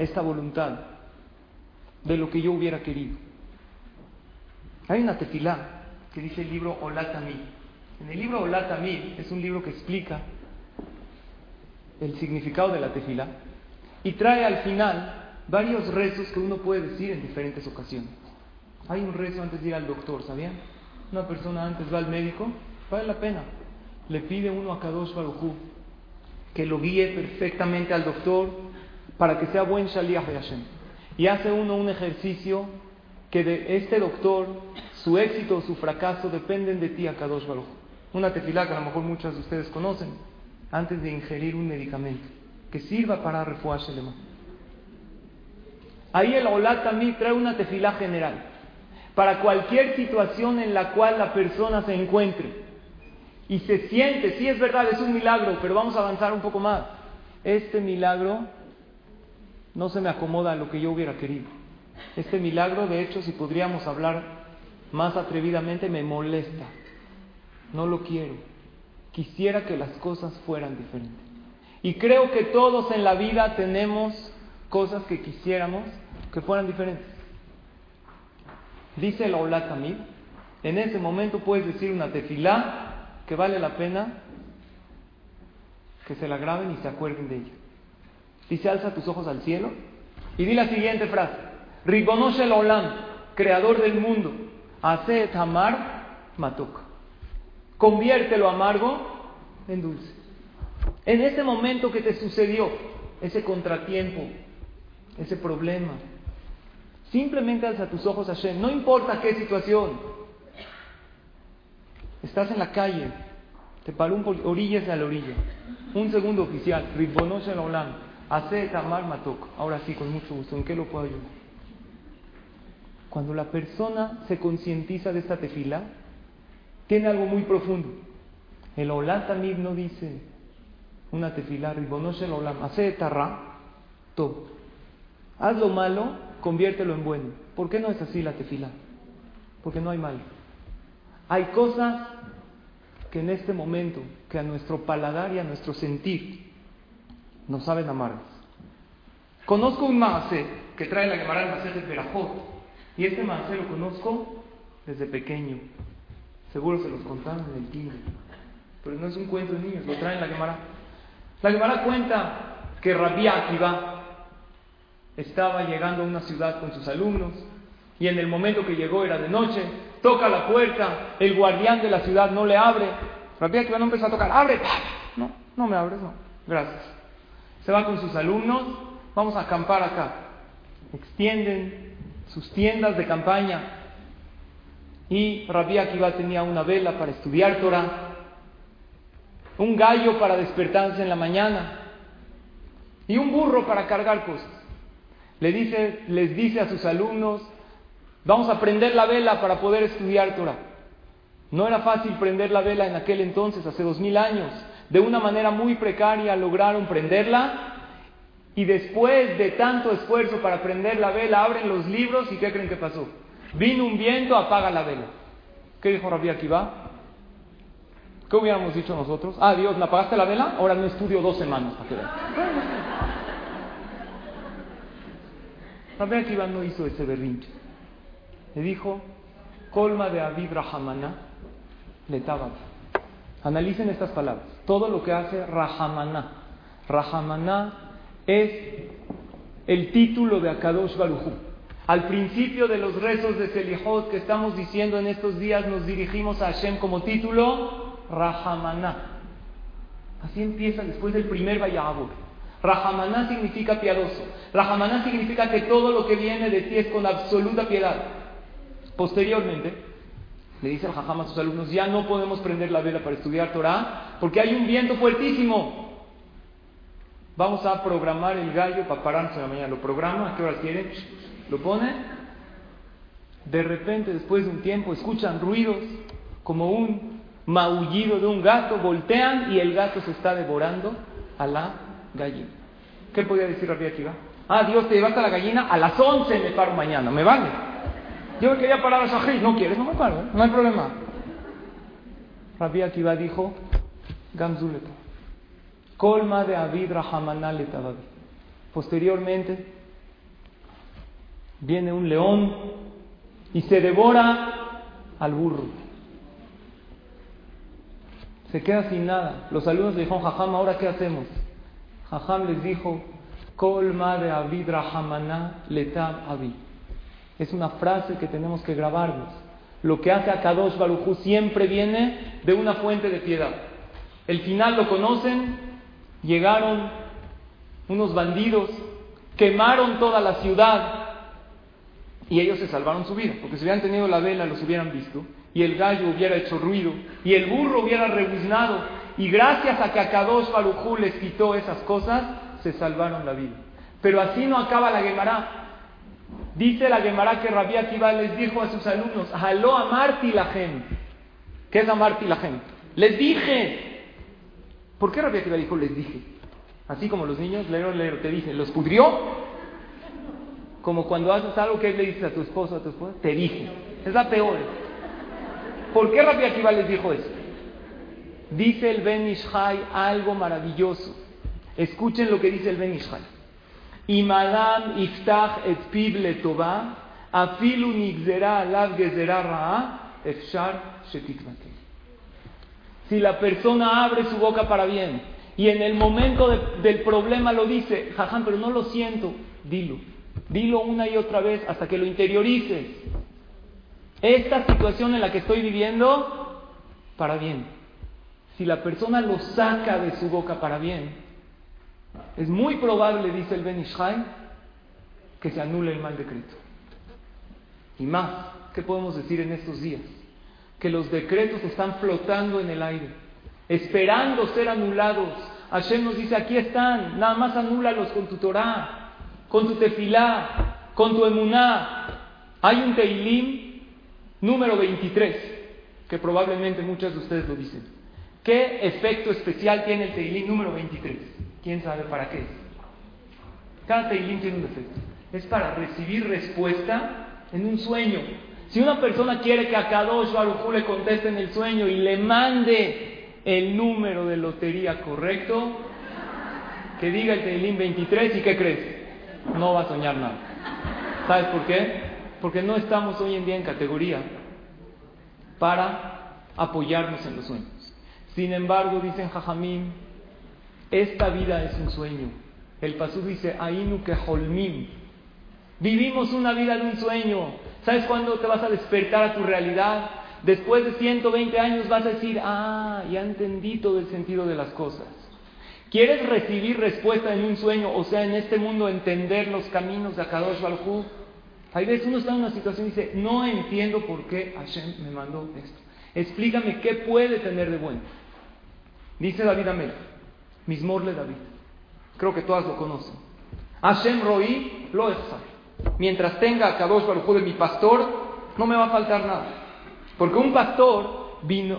esta voluntad de lo que yo hubiera querido. Hay una tefilá que dice el libro Olatami. En el libro Olatami es un libro que explica el significado de la tefilá y trae al final varios rezos que uno puede decir en diferentes ocasiones. Hay un rezo antes de ir al doctor, ¿sabían? Una persona antes va al médico, vale la pena. Le pide uno a Kadosh Baruj que lo guíe perfectamente al doctor para que sea buen Shaliach de. Y hace uno un ejercicio que de este doctor, su éxito o su fracaso dependen de ti, a Kadosh Baruch. Una tefilá que a lo mejor muchos de ustedes conocen, antes de ingerir un medicamento, que sirva para refuar Ahí el Olat también trae una tefilá general, para cualquier situación en la cual la persona se encuentre y se siente, sí es verdad, es un milagro, pero vamos a avanzar un poco más. Este milagro no se me acomoda a lo que yo hubiera querido. Este milagro, de hecho, si podríamos hablar más atrevidamente, me molesta. No lo quiero. Quisiera que las cosas fueran diferentes. Y creo que todos en la vida tenemos cosas que quisiéramos que fueran diferentes. Dice el Olat en ese momento puedes decir una tefilá que vale la pena que se la graben y se acuerden de ella. Dice, alza tus ojos al cielo y di la siguiente frase. Ribonosh el Olam, creador del mundo, hace tamar matuk. Convierte lo amargo en dulce. En ese momento que te sucedió, ese contratiempo, ese problema, simplemente alza tus ojos a Hashem, no importa qué situación. Estás en la calle, te paró un orillas a la orilla, un segundo oficial, Ribonosh el Olam, Hace Tamar Matok. Ahora sí, con mucho gusto. ¿En qué lo puedo ayudar? Cuando la persona se concientiza de esta tefila, tiene algo muy profundo. El Olam también no dice una tefila, Ribonosh el Olam, hace Tarra, todo. Haz lo malo, conviértelo en bueno. ¿Por qué no es así la tefila? Porque no hay mal. Hay cosas que en este momento, que a nuestro paladar y a nuestro sentir no saben amar. Conozco un maase que trae la Gemara el Maase de Perajot. Y este maase lo conozco desde pequeño. Seguro se los contaron en el kino. Pero no es un cuento de niños, lo traen la Gemara. La Gemara cuenta que Rabbi Akiva estaba llegando a una ciudad con sus alumnos y en el momento que llegó era de noche, toca la puerta, el guardián de la ciudad no le abre. Rabbi Akiva no empezó a tocar, abre, no, no me abres, no, gracias se va con sus alumnos, vamos a acampar acá. Extienden sus tiendas de campaña. Y Rabbi Akiva tenía una vela para estudiar Torah, un gallo para despertarse en la mañana y un burro para cargar cosas. Le dice, les dice a sus alumnos, vamos a prender la vela para poder estudiar Torah. No era fácil prender la vela en aquel entonces, hace dos mil años de una manera muy precaria lograron prenderla y después de tanto esfuerzo para prender la vela abren los libros y ¿qué creen que pasó? Vino un viento, apaga la vela. ¿Qué dijo Rabbi Akiva? ¿Qué hubiéramos dicho nosotros? Ah, Dios, ¿me apagaste la vela? Ahora no estudio dos semanas. Rabbi Akiva no hizo ese berrinche. Le dijo, colma de Aviv Rahamana, le Analicen estas palabras. Todo lo que hace Rahamaná. Rahamaná es el título de Akadosh Barujú. Al principio de los rezos de Selihot que estamos diciendo en estos días, nos dirigimos a Hashem como título Rahamaná. Así empieza después del primer Vayabur. Rahamaná significa piadoso. Rahamaná significa que todo lo que viene de ti es con absoluta piedad. Posteriormente, le dice el jajam a sus alumnos, ya no podemos prender la vela para estudiar Torah porque hay un viento fuertísimo. Vamos a programar el gallo para pararnos en la mañana. Lo programa, ¿a qué hora quiere? Lo pone. De repente, después de un tiempo, escuchan ruidos como un maullido de un gato, voltean y el gato se está devorando a la gallina. ¿Qué podía decir Rabbi Akiva? Ah, Dios, te llevaste a la gallina, a las 11 me paro mañana, ¿me vale? Yo quería parar a Sahih. No quieres, no me paro, ¿eh? no hay problema. Rabbi Akiva dijo, Gamzuleto. Colma de Abid Rahamanal Posteriormente, viene un león y se devora al burro. Se queda sin nada. Los alumnos le dijeron, Jajam, ¿ahora qué hacemos? Jajam les dijo, Colma de Abid Rahamana. Es una frase que tenemos que grabarnos. Lo que hace a Kadosh Baruchu siempre viene de una fuente de piedad. El final lo conocen, llegaron unos bandidos, quemaron toda la ciudad y ellos se salvaron su vida, porque si hubieran tenido la vela los hubieran visto y el gallo hubiera hecho ruido y el burro hubiera rebuznado y gracias a que a Kadosh Barujú les quitó esas cosas, se salvaron la vida. Pero así no acaba la Gemara. Dice la Gemara que Rabbi Akiva les dijo a sus alumnos, jaló amarti la gente. ¿Qué es amarti la gente? Les dije. ¿Por qué Rabbi Akiva dijo les dije? Así como los niños, leer, leer, te dicen, ¿los pudrió? Como cuando haces algo que le dices a tu esposo a tu esposa, te dije. Es la peor. ¿Por qué Rabbi Akiva les dijo eso? Dice el Ben Ishai algo maravilloso. Escuchen lo que dice el Ben Ishai. Imadam iftach et pib letová, afilu nigzera alav gezerá ra'a, efshar. Si la persona abre su boca para bien y en el momento del problema lo dice, jajam, pero no lo siento, dilo. Dilo una y otra vez hasta que lo interiorices. Esta situación en la que estoy viviendo, para bien. Si la persona lo saca de su boca para bien, es muy probable, dice el Ben Ishai, que se anule el mal decreto. Y más, ¿qué podemos decir en estos días? Que los decretos están flotando en el aire, esperando ser anulados. Hashem nos dice, aquí están, nada más anúlalos con tu Torah, con tu tefilá, con tu emuná. Hay un teilim Número 23, que probablemente muchas de ustedes lo dicen. ¿Qué efecto especial tiene el Teilín número 23? ¿Quién sabe para qué? Cada Teilín tiene un efecto. Es para recibir respuesta en un sueño. Si una persona quiere que a Kadosh Baruj le conteste en el sueño y le mande el número de lotería correcto, que diga el Teilín 23 y ¿qué crees? No va a soñar nada. ¿Sabes por qué? porque no estamos hoy en día en categoría para apoyarnos en los sueños. Sin embargo, dicen Jajamín, esta vida es un sueño. El pasú dice, Ainu que holmim. Vivimos una vida de un sueño. ¿Sabes cuándo te vas a despertar a tu realidad? Después de 120 años vas a decir, ah, ya entendí todo el sentido de las cosas. ¿Quieres recibir respuesta en un sueño? O sea, en este mundo entender los caminos de Akadosh Baljú. Hay veces uno está en una situación y dice, no entiendo por qué Hashem me mandó esto. Explícame qué puede tener de bueno. Dice David Amel, Mismorle David. Creo que todas lo conocen. Hashem Roí lo Mientras tenga a Kadosh Baruj de mi pastor, no me va a faltar nada. Porque un pastor, bin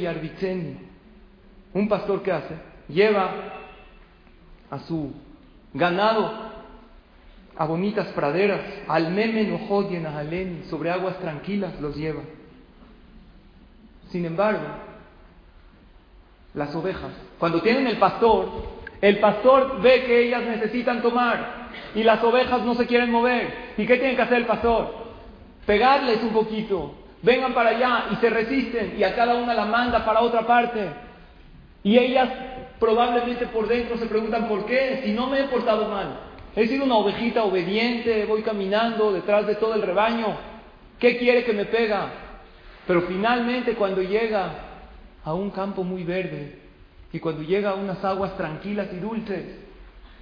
Yarbitseni, un pastor que hace, lleva a su ganado a bonitas praderas, al memen y sobre aguas tranquilas los lleva. Sin embargo, las ovejas, cuando tienen el pastor, el pastor ve que ellas necesitan tomar y las ovejas no se quieren mover. ¿Y qué tiene que hacer el pastor? Pegarles un poquito, vengan para allá y se resisten y a cada una la manda para otra parte. Y ellas probablemente por dentro se preguntan por qué, si no me he portado mal. He sido una ovejita obediente, voy caminando detrás de todo el rebaño. ¿Qué quiere que me pega? Pero finalmente cuando llega a un campo muy verde y cuando llega a unas aguas tranquilas y dulces,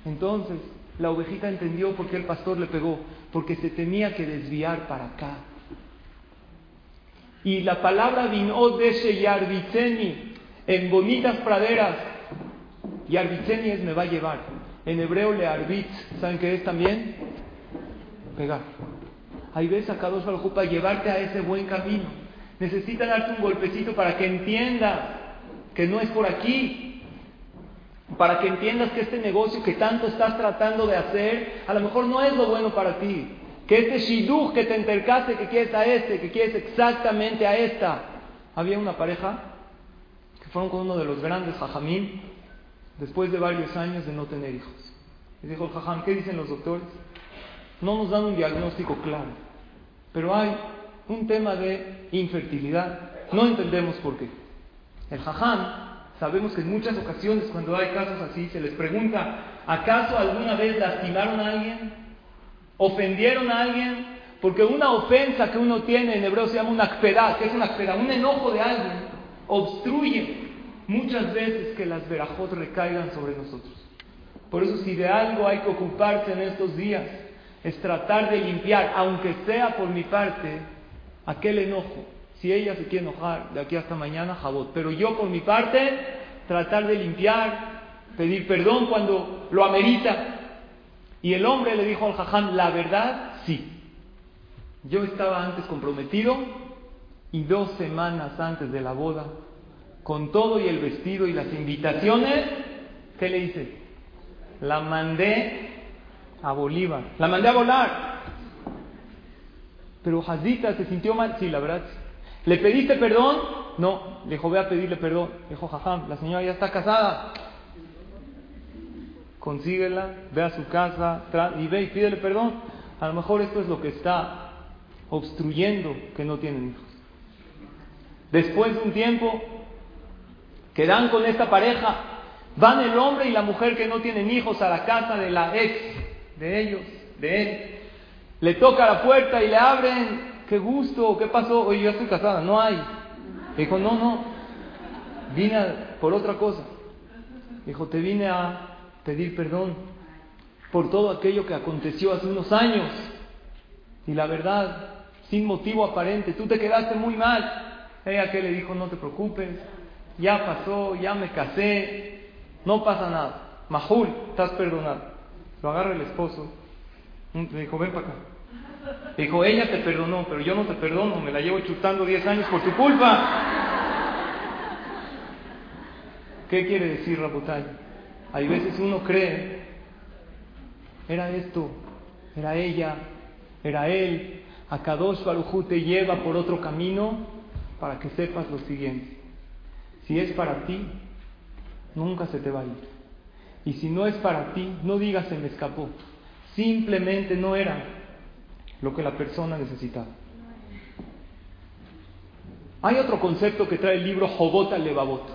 entonces la ovejita entendió por qué el pastor le pegó, porque se tenía que desviar para acá. Y la palabra vino de Yarbitseni en bonitas praderas, Yarbitseni es me va a llevar. En hebreo le arbit, ¿saben qué es también? Pegar. Ahí ves a Kadosh para llevarte a ese buen camino. Necesita darte un golpecito para que entiendas que no es por aquí. Para que entiendas que este negocio que tanto estás tratando de hacer, a lo mejor no es lo bueno para ti. Que este shidduch que te entercaste, que quieres a este, que quieres exactamente a esta. Había una pareja que fueron con uno de los grandes jajamín después de varios años de no tener hijos. Y dijo el jajam, ¿qué dicen los doctores? no nos dan un diagnóstico claro, pero hay un tema de infertilidad. No entendemos por qué. El jajam, sabemos que en muchas ocasiones cuando hay casos así se les pregunta, ¿acaso alguna vez lastimaron a alguien? ¿Ofendieron a alguien? Porque una ofensa que uno tiene en hebreo se llama una akpedá, que es una akpedá, un enojo de alguien, obstruye muchas veces que las verajot recaigan sobre nosotros. Por eso si de algo hay que ocuparse en estos días, es tratar de limpiar, aunque sea por mi parte, aquel enojo. Si ella se quiere enojar de aquí hasta mañana, jabot. Pero yo por mi parte, tratar de limpiar, pedir perdón cuando lo amerita. Y el hombre le dijo al jajam, la verdad, sí. Yo estaba antes comprometido y dos semanas antes de la boda, con todo y el vestido y las invitaciones, ¿qué le hice? La mandé a Bolívar. La mandé a volar. Pero Hazita se sintió mal. Sí, la verdad. ¿Le pediste perdón? No. Le dijo, voy a pedirle perdón. Le dijo, jajam, la señora ya está casada. Consíguela, ve a su casa y ve y pídele perdón. A lo mejor esto es lo que está obstruyendo que no tienen hijos. Después de un tiempo, quedan con esta pareja. Van el hombre y la mujer que no tienen hijos a la casa de la ex de ellos, de él. Le toca la puerta y le abren. Qué gusto, ¿qué pasó? Oye, yo estoy casada, no hay. Dijo, no, no, vine por otra cosa. Dijo, te vine a pedir perdón por todo aquello que aconteció hace unos años. Y la verdad, sin motivo aparente, tú te quedaste muy mal. Ella que le dijo, no te preocupes, ya pasó, ya me casé, no pasa nada. Mahul, estás perdonado. Lo agarra el esposo. Le dijo, ven para acá. Dijo, ella te perdonó, pero yo no te perdono, me la llevo chutando 10 años por tu culpa. ¿Qué quiere decir Rabotay? Hay veces uno cree, era esto, era ella, era él. A Kadosh Barujú te lleva por otro camino para que sepas lo siguiente. Si es para ti, nunca se te va a ir. Y si no es para ti, no digas se me escapó. Simplemente no era lo que la persona necesitaba. Hay otro concepto que trae el libro Jobot Levavot.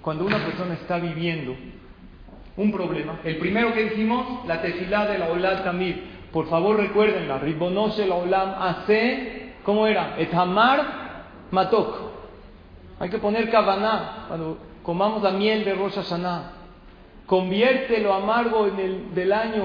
Cuando una persona está viviendo un problema, el primero que dijimos, la tefilá de la Olam Tamir. Por favor recuérdenla, Ribonoshe la Olam hace, ¿cómo era? Etamar Matok. Hay que poner Kavaná cuando comamos la miel de Rosh Hashanah. Convierte lo amargo en el del año,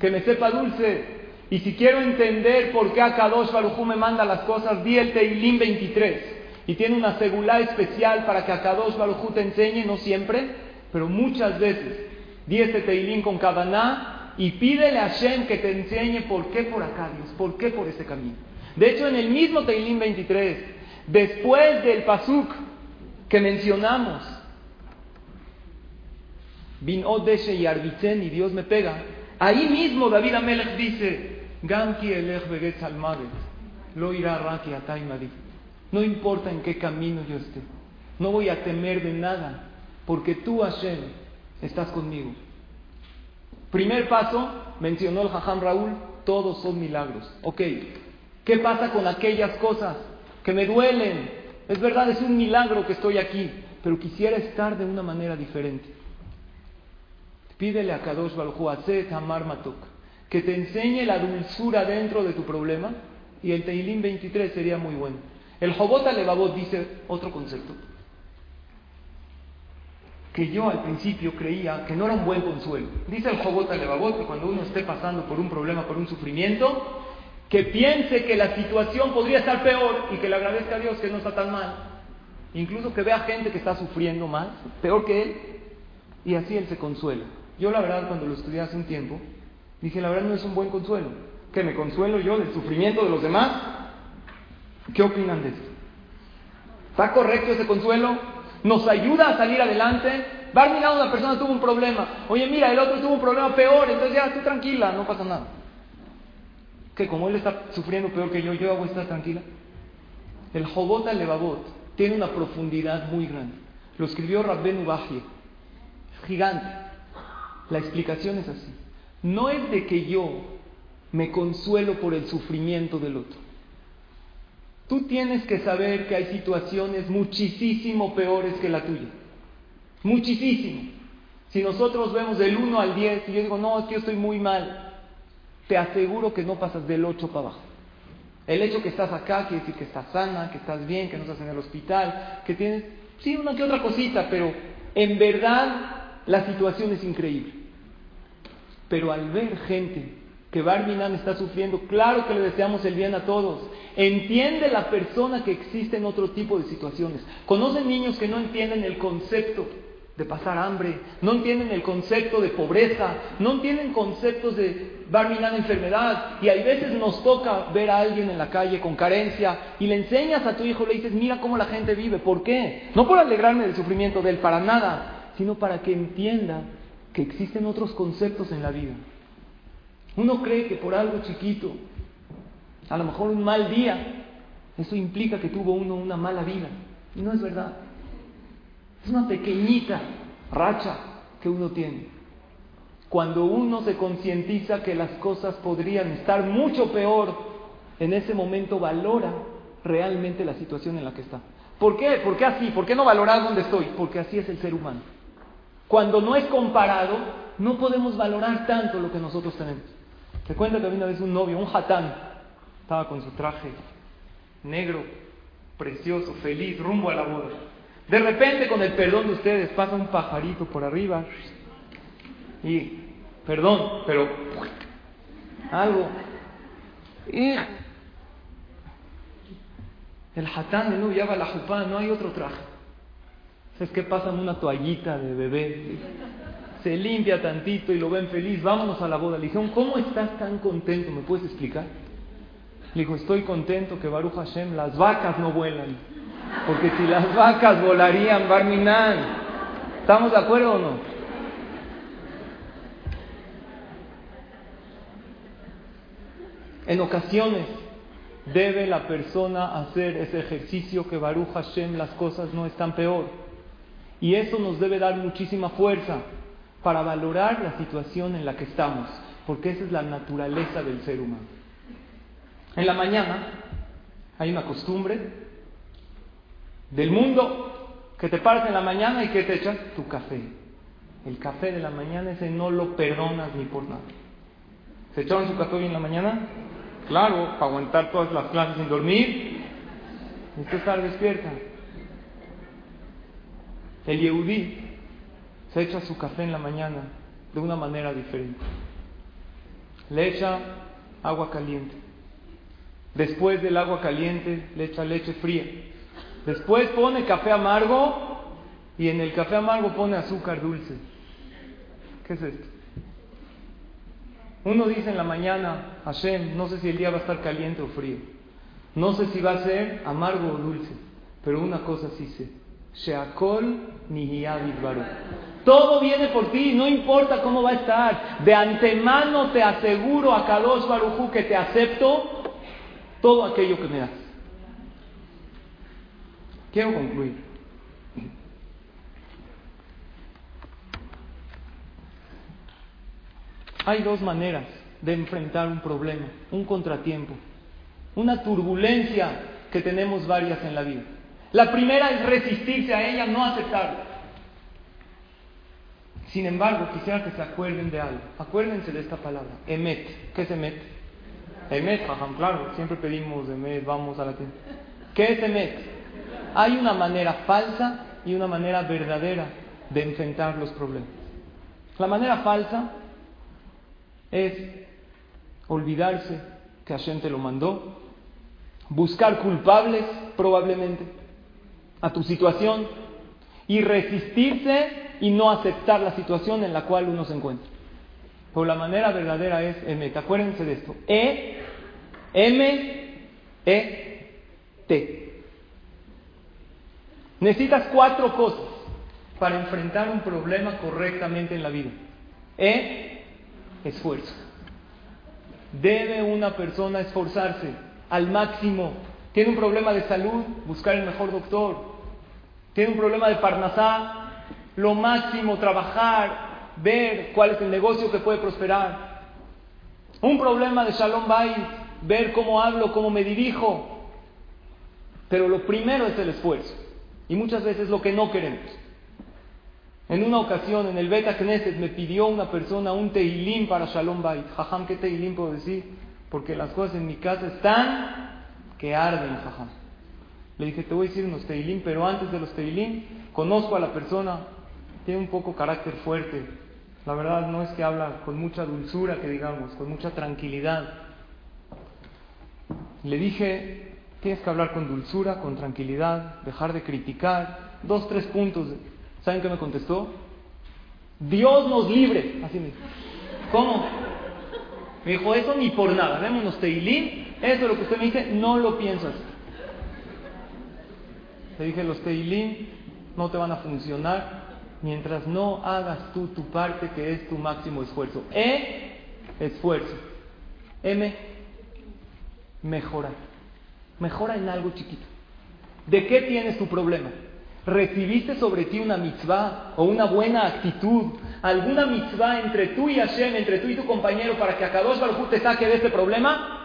que me sepa dulce. Y si quiero entender por qué Akadosh Barujú me manda las cosas, di el Teilim 23. Y tiene una segula especial para que Akadosh Barujú te enseñe, no siempre, pero muchas veces. Di este Teilim con Kavaná y pídele a Hashem que te enseñe por qué por acá, Dios, por qué por ese camino. De hecho, en el mismo Teilim 23, después del Pasuk que mencionamos, Bin Odeshe y Arbitzen y Dios me pega. Ahí mismo David Amelech dice, Ganki elech lo irá raki No importa en qué camino yo esté, no voy a temer de nada, porque tú Hashem estás conmigo. Primer paso, mencionó el Jajam Raúl, todos son milagros. Ok, ¿qué pasa con aquellas cosas que me duelen? Es verdad, es un milagro que estoy aquí, pero quisiera estar de una manera diferente. Pídele a Kadosh Baruj Amar Matuk, que te enseñe la dulzura dentro de tu problema y el Teilim 23 sería muy bueno. El Jobot Alevabot dice otro concepto, que yo al principio creía que no era un buen consuelo. Dice el Jobot Alevabot que cuando uno esté pasando por un problema, por un sufrimiento, que piense que la situación podría estar peor y que le agradezca a Dios que no está tan mal. Incluso que vea gente que está sufriendo más, peor que él, y así él se consuela. Yo la verdad cuando lo estudié hace un tiempo, dije, la verdad no es un buen consuelo. ¿Que me consuelo yo del sufrimiento de los demás? ¿Qué opinan de esto? ¿Está correcto ese consuelo? ¿Nos ayuda a salir adelante? Va a una persona tuvo un problema. Oye, mira, el otro tuvo un problema peor, entonces ya estoy tranquila, no pasa nada. Que como él está sufriendo peor que yo, yo hago estar tranquila. El Jobot al Levavot tiene una profundidad muy grande. Lo escribió Rabben Ubahie. Gigante. La explicación es así. No es de que yo me consuelo por el sufrimiento del otro. Tú tienes que saber que hay situaciones muchísimo peores que la tuya. Muchísimo. Si nosotros vemos del 1 al 10 y yo digo, no, es que yo estoy muy mal, te aseguro que no pasas del 8 para abajo. El hecho que estás acá quiere decir que estás sana, que estás bien, que no estás en el hospital, que tienes, sí, una que otra cosita, pero en verdad la situación es increíble. Pero al ver gente que Barminan está sufriendo, claro que le deseamos el bien a todos. Entiende la persona que existe en otro tipo de situaciones. Conocen niños que no entienden el concepto de pasar hambre, no entienden el concepto de pobreza, no entienden conceptos de barminan enfermedad. Y hay veces nos toca ver a alguien en la calle con carencia y le enseñas a tu hijo, le dices, mira cómo la gente vive. ¿Por qué? No por alegrarme del sufrimiento de él, para nada, sino para que entienda que existen otros conceptos en la vida. Uno cree que por algo chiquito, a lo mejor un mal día, eso implica que tuvo uno una mala vida. Y no es verdad. Es una pequeñita racha que uno tiene. Cuando uno se concientiza que las cosas podrían estar mucho peor, en ese momento valora realmente la situación en la que está. ¿Por qué? ¿Por qué así? ¿Por qué no valorar dónde estoy? Porque así es el ser humano. Cuando no es comparado, no podemos valorar tanto lo que nosotros tenemos. Te cuento que había una vez un novio, un hatán, estaba con su traje negro, precioso, feliz, rumbo a la boda. De repente, con el perdón de ustedes, pasa un pajarito por arriba y, perdón, pero algo. Y el hatán de nuevo lleva la jupá, no hay otro traje. ¿Sabes qué pasa? Una toallita de bebé. Se limpia tantito y lo ven feliz. Vámonos a la boda. Le dijeron, ¿cómo estás tan contento? ¿Me puedes explicar? Le dijo, estoy contento que Baruch Hashem, las vacas no vuelan. Porque si las vacas volarían, Barminan. ¿Estamos de acuerdo o no? En ocasiones debe la persona hacer ese ejercicio que Baruch Hashem las cosas no están peor. Y eso nos debe dar muchísima fuerza para valorar la situación en la que estamos, porque esa es la naturaleza del ser humano. En la mañana hay una costumbre del mundo que te paras en la mañana y que te echas tu café. El café de la mañana ese no lo perdonas ni por nada. ¿Se echaron su café hoy en la mañana? Claro, para aguantar todas las clases sin dormir. Usted estar despierta. El Yehudí se echa su café en la mañana de una manera diferente. Le echa agua caliente. Después del agua caliente le echa leche fría. Después pone café amargo y en el café amargo pone azúcar dulce. ¿Qué es esto? Uno dice en la mañana, Hashem, no sé si el día va a estar caliente o frío. No sé si va a ser amargo o dulce. Pero una cosa sí sé. Sheakol Todo viene por ti, no importa cómo va a estar. De antemano te aseguro a Kadosh que te acepto todo aquello que me das. Quiero concluir. Hay dos maneras de enfrentar un problema, un contratiempo, una turbulencia que tenemos varias en la vida. La primera es resistirse a ella, no aceptarla. Sin embargo, quisiera que se acuerden de algo. Acuérdense de esta palabra, emet. ¿Qué es emet? Emet, claro, siempre pedimos emet, vamos a la tienda. ¿Qué es emet? Hay una manera falsa y una manera verdadera de enfrentar los problemas. La manera falsa es olvidarse que Hashem te lo mandó, buscar culpables probablemente a tu situación y resistirse y no aceptar la situación en la cual uno se encuentra. Pero la manera verdadera es M. Acuérdense de esto. E, M, E, T. Necesitas cuatro cosas para enfrentar un problema correctamente en la vida. E, esfuerzo. Debe una persona esforzarse al máximo. Tiene un problema de salud, buscar el mejor doctor. Tiene un problema de parnasá, lo máximo, trabajar, ver cuál es el negocio que puede prosperar. Un problema de Shalom Bay, ver cómo hablo, cómo me dirijo. Pero lo primero es el esfuerzo. Y muchas veces lo que no queremos. En una ocasión, en el Beta Knesset, me pidió una persona un teilín para Shalom Bay. Jajam, ¿qué teilín puedo decir? Porque las cosas en mi casa están que arden, jajam. Le dije, te voy a decir unos teilín, pero antes de los teilín, conozco a la persona, tiene un poco carácter fuerte. La verdad no es que habla con mucha dulzura, que digamos, con mucha tranquilidad. Le dije, tienes que hablar con dulzura, con tranquilidad, dejar de criticar. Dos, tres puntos. ¿Saben qué me contestó? Dios nos libre. Así me dijo. ¿Cómo? Me dijo, eso ni por nada. Vemos unos teilín, eso es lo que usted me dice, no lo piensas. Le dije, los teilín no te van a funcionar mientras no hagas tú tu parte que es tu máximo esfuerzo. E, esfuerzo. M, mejorar. Mejora en algo chiquito. ¿De qué tienes tu problema? ¿Recibiste sobre ti una mitzvah o una buena actitud? ¿Alguna mitzvah entre tú y Hashem, entre tú y tu compañero para que Akadosh Baruj te saque de este problema?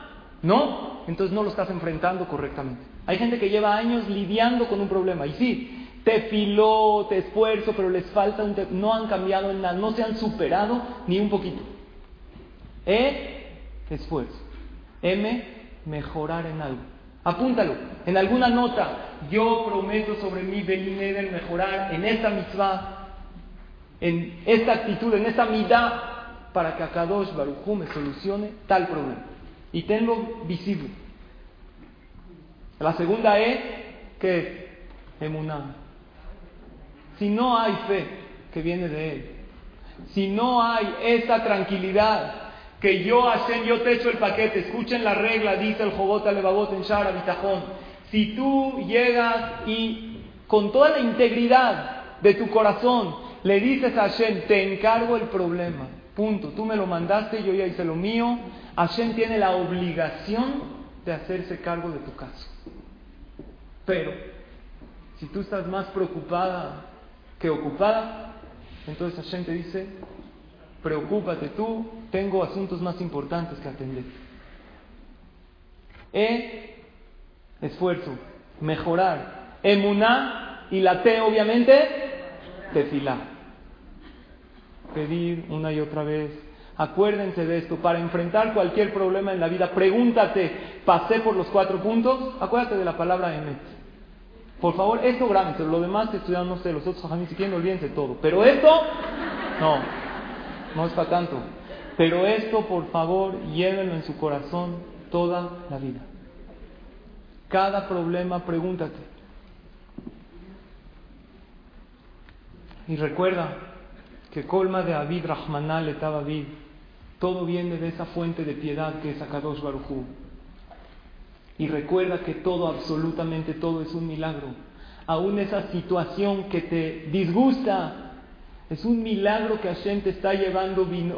¿No? Entonces no lo estás enfrentando correctamente. Hay gente que lleva años lidiando con un problema. Y sí, te filó, te esfuerzo, pero les falta un... no han cambiado en nada, no se han superado ni un poquito. E, esfuerzo. M, mejorar en algo. Apúntalo. En alguna nota, yo prometo sobre mí venir mejorar en esta mitzvah, en esta actitud, en esta mitad, para que Akadosh Baruj me solucione tal problema. Y tenlo visible. La segunda es que es emuná. Si no hay fe que viene de Él, si no hay esa tranquilidad que yo hacen, yo te echo el paquete, escuchen la regla, dice el Jobot Levavot en Shara Bitajón. Si tú llegas y con toda la integridad de tu corazón le dices a Hashem, te encargo el problema, punto, tú me lo mandaste, yo ya hice lo mío, Hashem tiene la obligación de hacerse cargo de tu caso. Pero, si tú estás más preocupada que ocupada, entonces Hashem te dice, preocúpate tú, tengo asuntos más importantes que atender. E, esfuerzo, mejorar. Emuná y la T, obviamente, tefilá. Pedir una y otra vez. Acuérdense de esto, para enfrentar cualquier problema en la vida, pregúntate, pasé por los cuatro puntos, acuérdate de la palabra Emet. Por favor, esto grábense, lo demás estudian, no sé, los otros si quieren, olvídense todo. Pero esto, no, no es para tanto. Pero esto, por favor, llévenlo en su corazón toda la vida. Cada problema, pregúntate. Y recuerda que colma de Abid Rahmanal estaba Abid. Todo viene de esa fuente de piedad que es Akadosh Barujú. Y recuerda que todo, absolutamente todo, es un milagro. Aún esa situación que te disgusta, es un milagro que Hashem te está llevando. y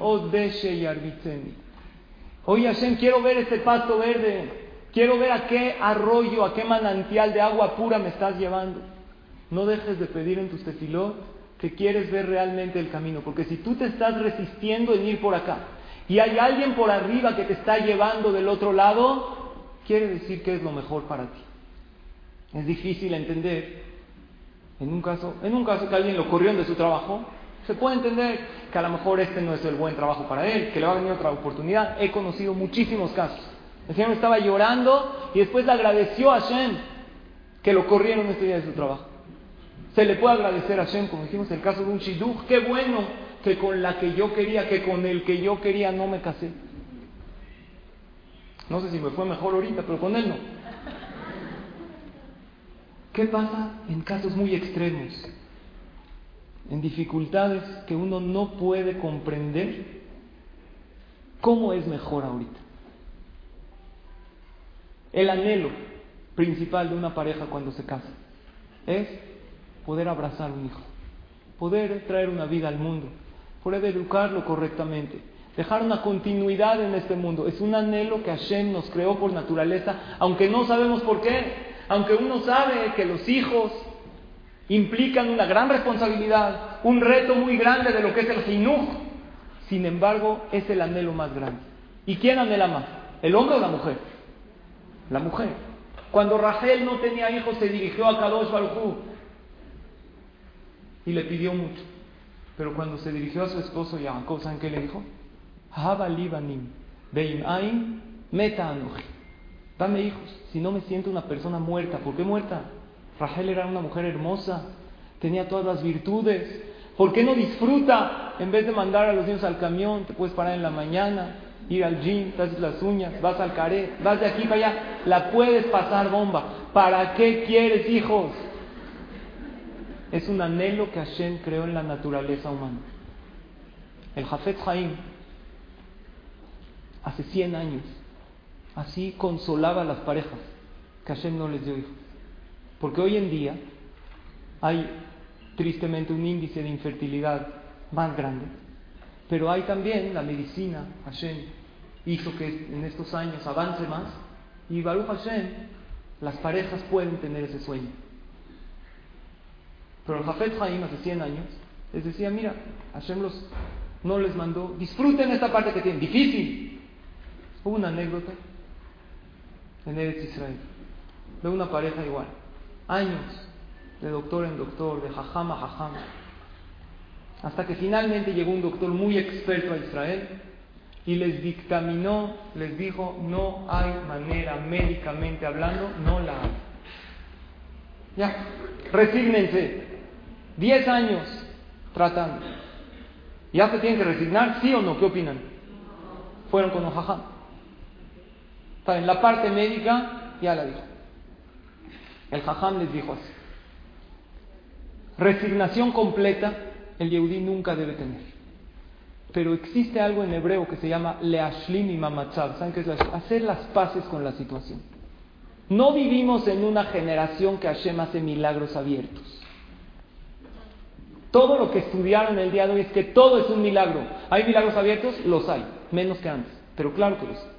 Oye Hashem, quiero ver ese pasto verde. Quiero ver a qué arroyo, a qué manantial de agua pura me estás llevando. No dejes de pedir en tus tefilot que quieres ver realmente el camino. Porque si tú te estás resistiendo en ir por acá y hay alguien por arriba que te está llevando del otro lado, quiere decir que es lo mejor para ti. Es difícil entender. En un caso, en un caso que alguien lo corrió de su trabajo, se puede entender que a lo mejor este no es el buen trabajo para él, que le va a venir otra oportunidad. He conocido muchísimos casos. El Señor estaba llorando y después le agradeció a Hashem que lo corrieron este día de su trabajo. Se le puede agradecer a Hashem, como dijimos, el caso de un shidduch. Qué bueno que con la que yo quería, que con el que yo quería no me casé. No sé si me fue mejor ahorita, pero con él no. ¿Qué pasa en casos muy extremos? En dificultades que uno no puede comprender cómo es mejor ahorita. El anhelo principal de una pareja cuando se casa es poder abrazar un hijo, poder traer una vida al mundo, poder educarlo correctamente, dejar una continuidad en este mundo. Es un anhelo que Hashem nos creó por naturaleza, aunque no sabemos por qué, aunque uno sabe que los hijos implican una gran responsabilidad, un reto muy grande de lo que es el jinuj. Sin embargo, es el anhelo más grande. ¿Y quién anhela más? ¿El hombre o la mujer? La mujer. Cuando Rachel no tenía hijos, se dirigió a Kadosh Baruj y le pidió mucho. Pero cuando se dirigió a su esposo Jacob, ¿saben qué le dijo? Meta Dame hijos, si no me siento una persona muerta. ¿Por qué muerta? Rachel era una mujer hermosa, tenía todas las virtudes. ¿Por qué no disfruta? En vez de mandar a los niños al camión, te puedes parar en la mañana, ir al gym, te haces las uñas, vas al caré, vas de aquí para allá, la puedes pasar bomba. ¿Para qué quieres hijos? Es un anhelo que Hashem creó en la naturaleza humana. El Jafet Haim, hace 100 años, así consolaba a las parejas que Hashem no les dio hijos. Porque hoy en día hay tristemente un índice de infertilidad más grande pero hay también la medicina, Hashem hizo que en estos años avance más y Baruch Hashem, las parejas pueden tener ese sueño. Pero el Jafet Haim hace 100 años les decía, mira, Hashem no les mandó, disfruten esta parte que tienen, difícil. Hubo una anécdota en Eretz Israel de una pareja igual, años de doctor en doctor, de jajam a jajam hasta que finalmente llegó un doctor muy experto a Israel y les dictaminó, les dijo, no hay manera médicamente hablando, no la hay. Ya, resígnense. Diez años tratando. ¿Ya se tienen que resignar? ¿Sí o no? ¿Qué opinan? Fueron con Ojajá. En la parte médica ya la dijo. El jajam les dijo así. Resignación completa el Yehudí nunca debe tener. Pero existe algo en hebreo que se llama leashlim y mamatzav. ¿Saben qué es Hacer las paces con la situación. No vivimos en una generación que Hashem hace milagros abiertos. Todo lo que estudiaron el día de hoy es que todo es un milagro. ¿Hay milagros abiertos? Los hay, menos que antes, pero claro que los hay.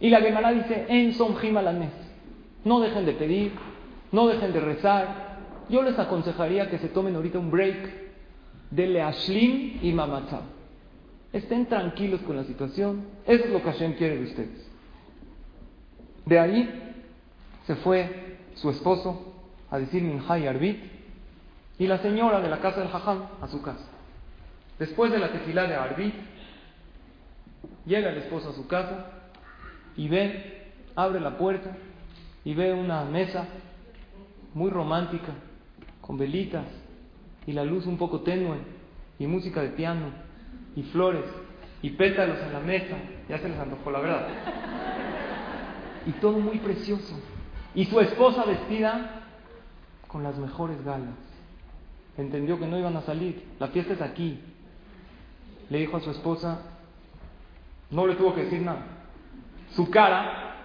Y la Gemara dice, en son No dejen de pedir, no dejen de rezar, yo les aconsejaría que se tomen ahorita un break de Leashlim y Mamatzab. Estén tranquilos con la situación. Eso es lo que Hashem quiere de ustedes. De ahí se fue su esposo a decir Minhay Arbit y la señora de la casa del Jajam a su casa. Después de la tefilá de Arbit, llega el esposo a su casa y ve, abre la puerta y ve una mesa muy romántica con velitas y la luz un poco tenue y música de piano y flores y pétalos en la mesa, ya se les antojó la verdad. Y todo muy precioso. Y su esposa vestida con las mejores galas. Entendió que no iban a salir, la fiesta es aquí. Le dijo a su esposa, no le tuvo que decir nada. Su cara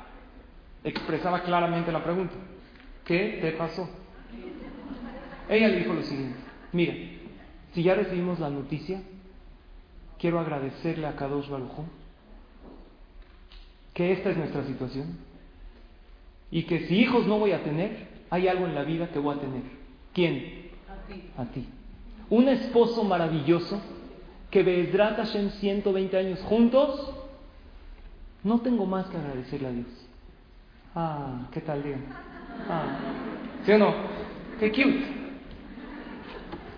expresaba claramente la pregunta, ¿qué te pasó? Ella le dijo lo siguiente, mira, si ya recibimos la noticia, quiero agradecerle a Kadosh Baruj que esta es nuestra situación y que si hijos no voy a tener, hay algo en la vida que voy a tener. ¿Quién? A ti. Un esposo maravilloso que Be'ezrat Hashem 120 años juntos, no tengo más que agradecerle a Dios. Ah, ¿qué tal día? Ah, ¿sí o no? Qué cute.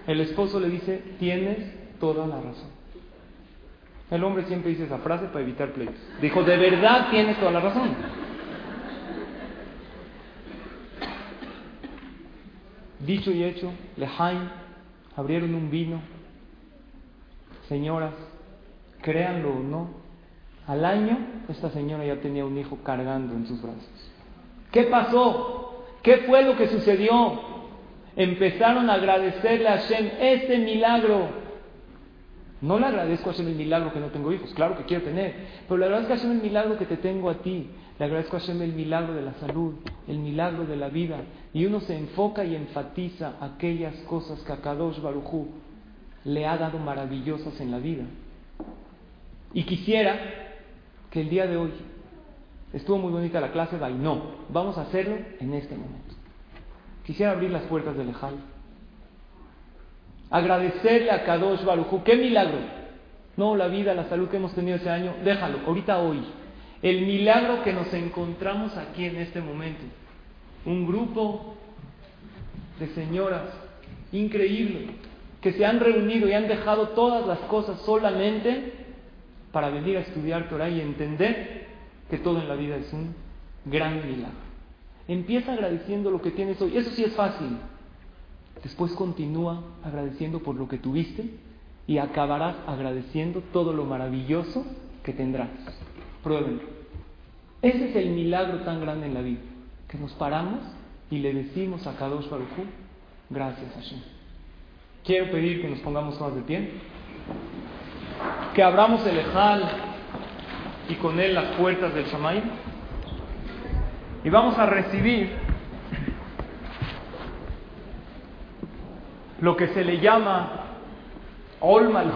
El esposo le dice, tienes toda la razón. El hombre siempre dice esa frase para evitar pleitos. Dijo, de verdad tienes toda la razón. Dicho y hecho, Lejaim abrieron un vino. Señoras, créanlo o no, al año esta señora ya tenía un hijo cargando en sus brazos. ¿Qué pasó? ¿Qué fue lo que sucedió? empezaron a agradecerle a Hashem ese milagro. No le agradezco a el milagro que no tengo hijos, claro que quiero tener, pero le agradezco a el milagro que te tengo a ti, le agradezco a el milagro de la salud, el milagro de la vida, y uno se enfoca y enfatiza aquellas cosas que a Kadosh Barujú le ha dado maravillosas en la vida. Y quisiera que el día de hoy, estuvo muy bonita la clase, y no, vamos a hacerlo en este momento. Quisiera abrir las puertas del Ejal. Agradecerle a Kadosh Baruchu. ¡Qué milagro! No, la vida, la salud que hemos tenido ese año, déjalo, ahorita hoy. El milagro que nos encontramos aquí en este momento. Un grupo de señoras increíble que se han reunido y han dejado todas las cosas solamente para venir a estudiar Torah y entender que todo en la vida es un gran milagro. Empieza agradeciendo lo que tienes hoy. Eso sí es fácil. Después continúa agradeciendo por lo que tuviste y acabarás agradeciendo todo lo maravilloso que tendrás. Pruébenlo. Ese es el milagro tan grande en la vida, que nos paramos y le decimos a Kadosh Baruj gracias Hashem. Quiero pedir que nos pongamos más de pie, que abramos el Ejal y con él las puertas del Shamay y vamos a recibir lo que se le llama Olma al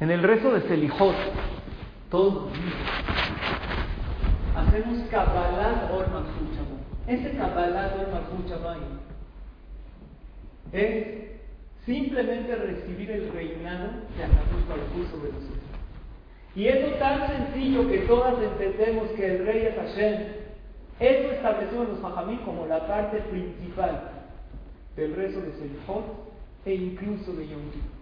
En el rezo de Selijot, todos los días, hacemos Kabbalat Or Ese Kabbalat Or es simplemente recibir el reinado de Akadosh sobre nosotros. Y es tan sencillo que todas entendemos que el rey es Hashem. Eso establecido en los Fajamín como la parte principal del rezo de Selijot e incluso de Yom Kippur.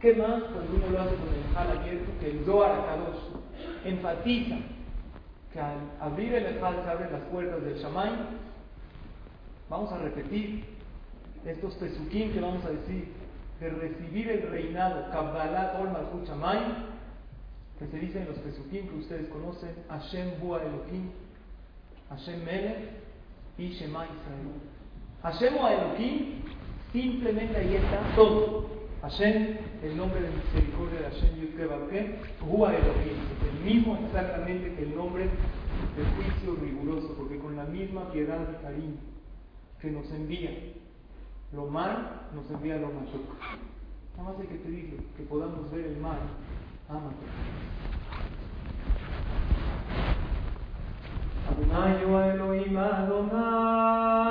¿Qué más cuando uno lo hace con el Ejal abierto que el Kadosh enfatiza que al abrir el Ejal se abren las puertas del Shamay? Vamos a repetir estos pesukim que vamos a decir de recibir el reinado Kabbalat Ol Malchut Shamay que se dice en los pesukim que ustedes conocen Hashem Bua Elohim Hashem Melech y Shema Israel. Hashem Bua Elohim simplemente ahí está todo Hashem, el nombre de misericordia de Hashem Yudke Hua Elohim, el mismo exactamente que el nombre del juicio riguroso, porque con la misma piedad y cariño que nos envía lo mal, nos envía lo mayor. Nada más hay que pedirle que podamos ver el mal. Amate. Adonai Elohim Adonai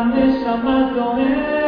grande San Bartolomé.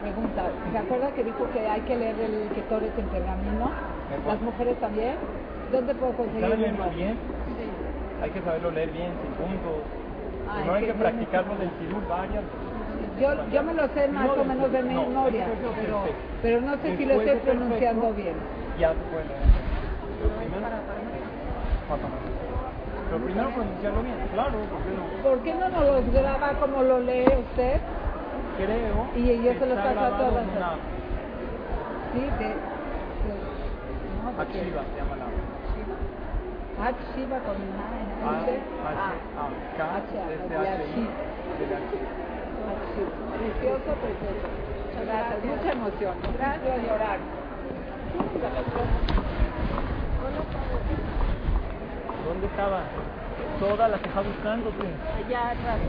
Pregunta. ¿Se acuerda que dijo que hay que leer el que Torres en pergamino? ¿Las mujeres también? ¿Dónde puedo conseguir ¿Saben leerlo bien? Hay que saberlo leer bien, sin puntos. Ah, no es hay que practicarlo del Sidú varias Yo, yo me lo sé más o menos de No, memoria, lo pero, pero no sé si lo estoy pronunciando perfecto, bien. Ya se puede leer. Lo primero, lo primero pronunciarlo bien, claro, porque no. ¿Por qué no nos los graba como lo lee usted? Creo Y yo que se lo está paso a grabado todas. en una Sí, de... de- no, se llama la Ah, Shiva con una N, A, H, H, A, K, H, H. Precioso, precioso. Muchas gracias. Mucha emoción. Gracias. llorar. ¿Dónde estaba? Toda la que está buscándote. Allá atrás.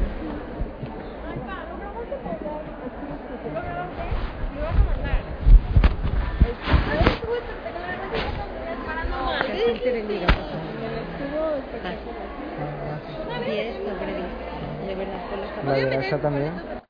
La La de Asha también.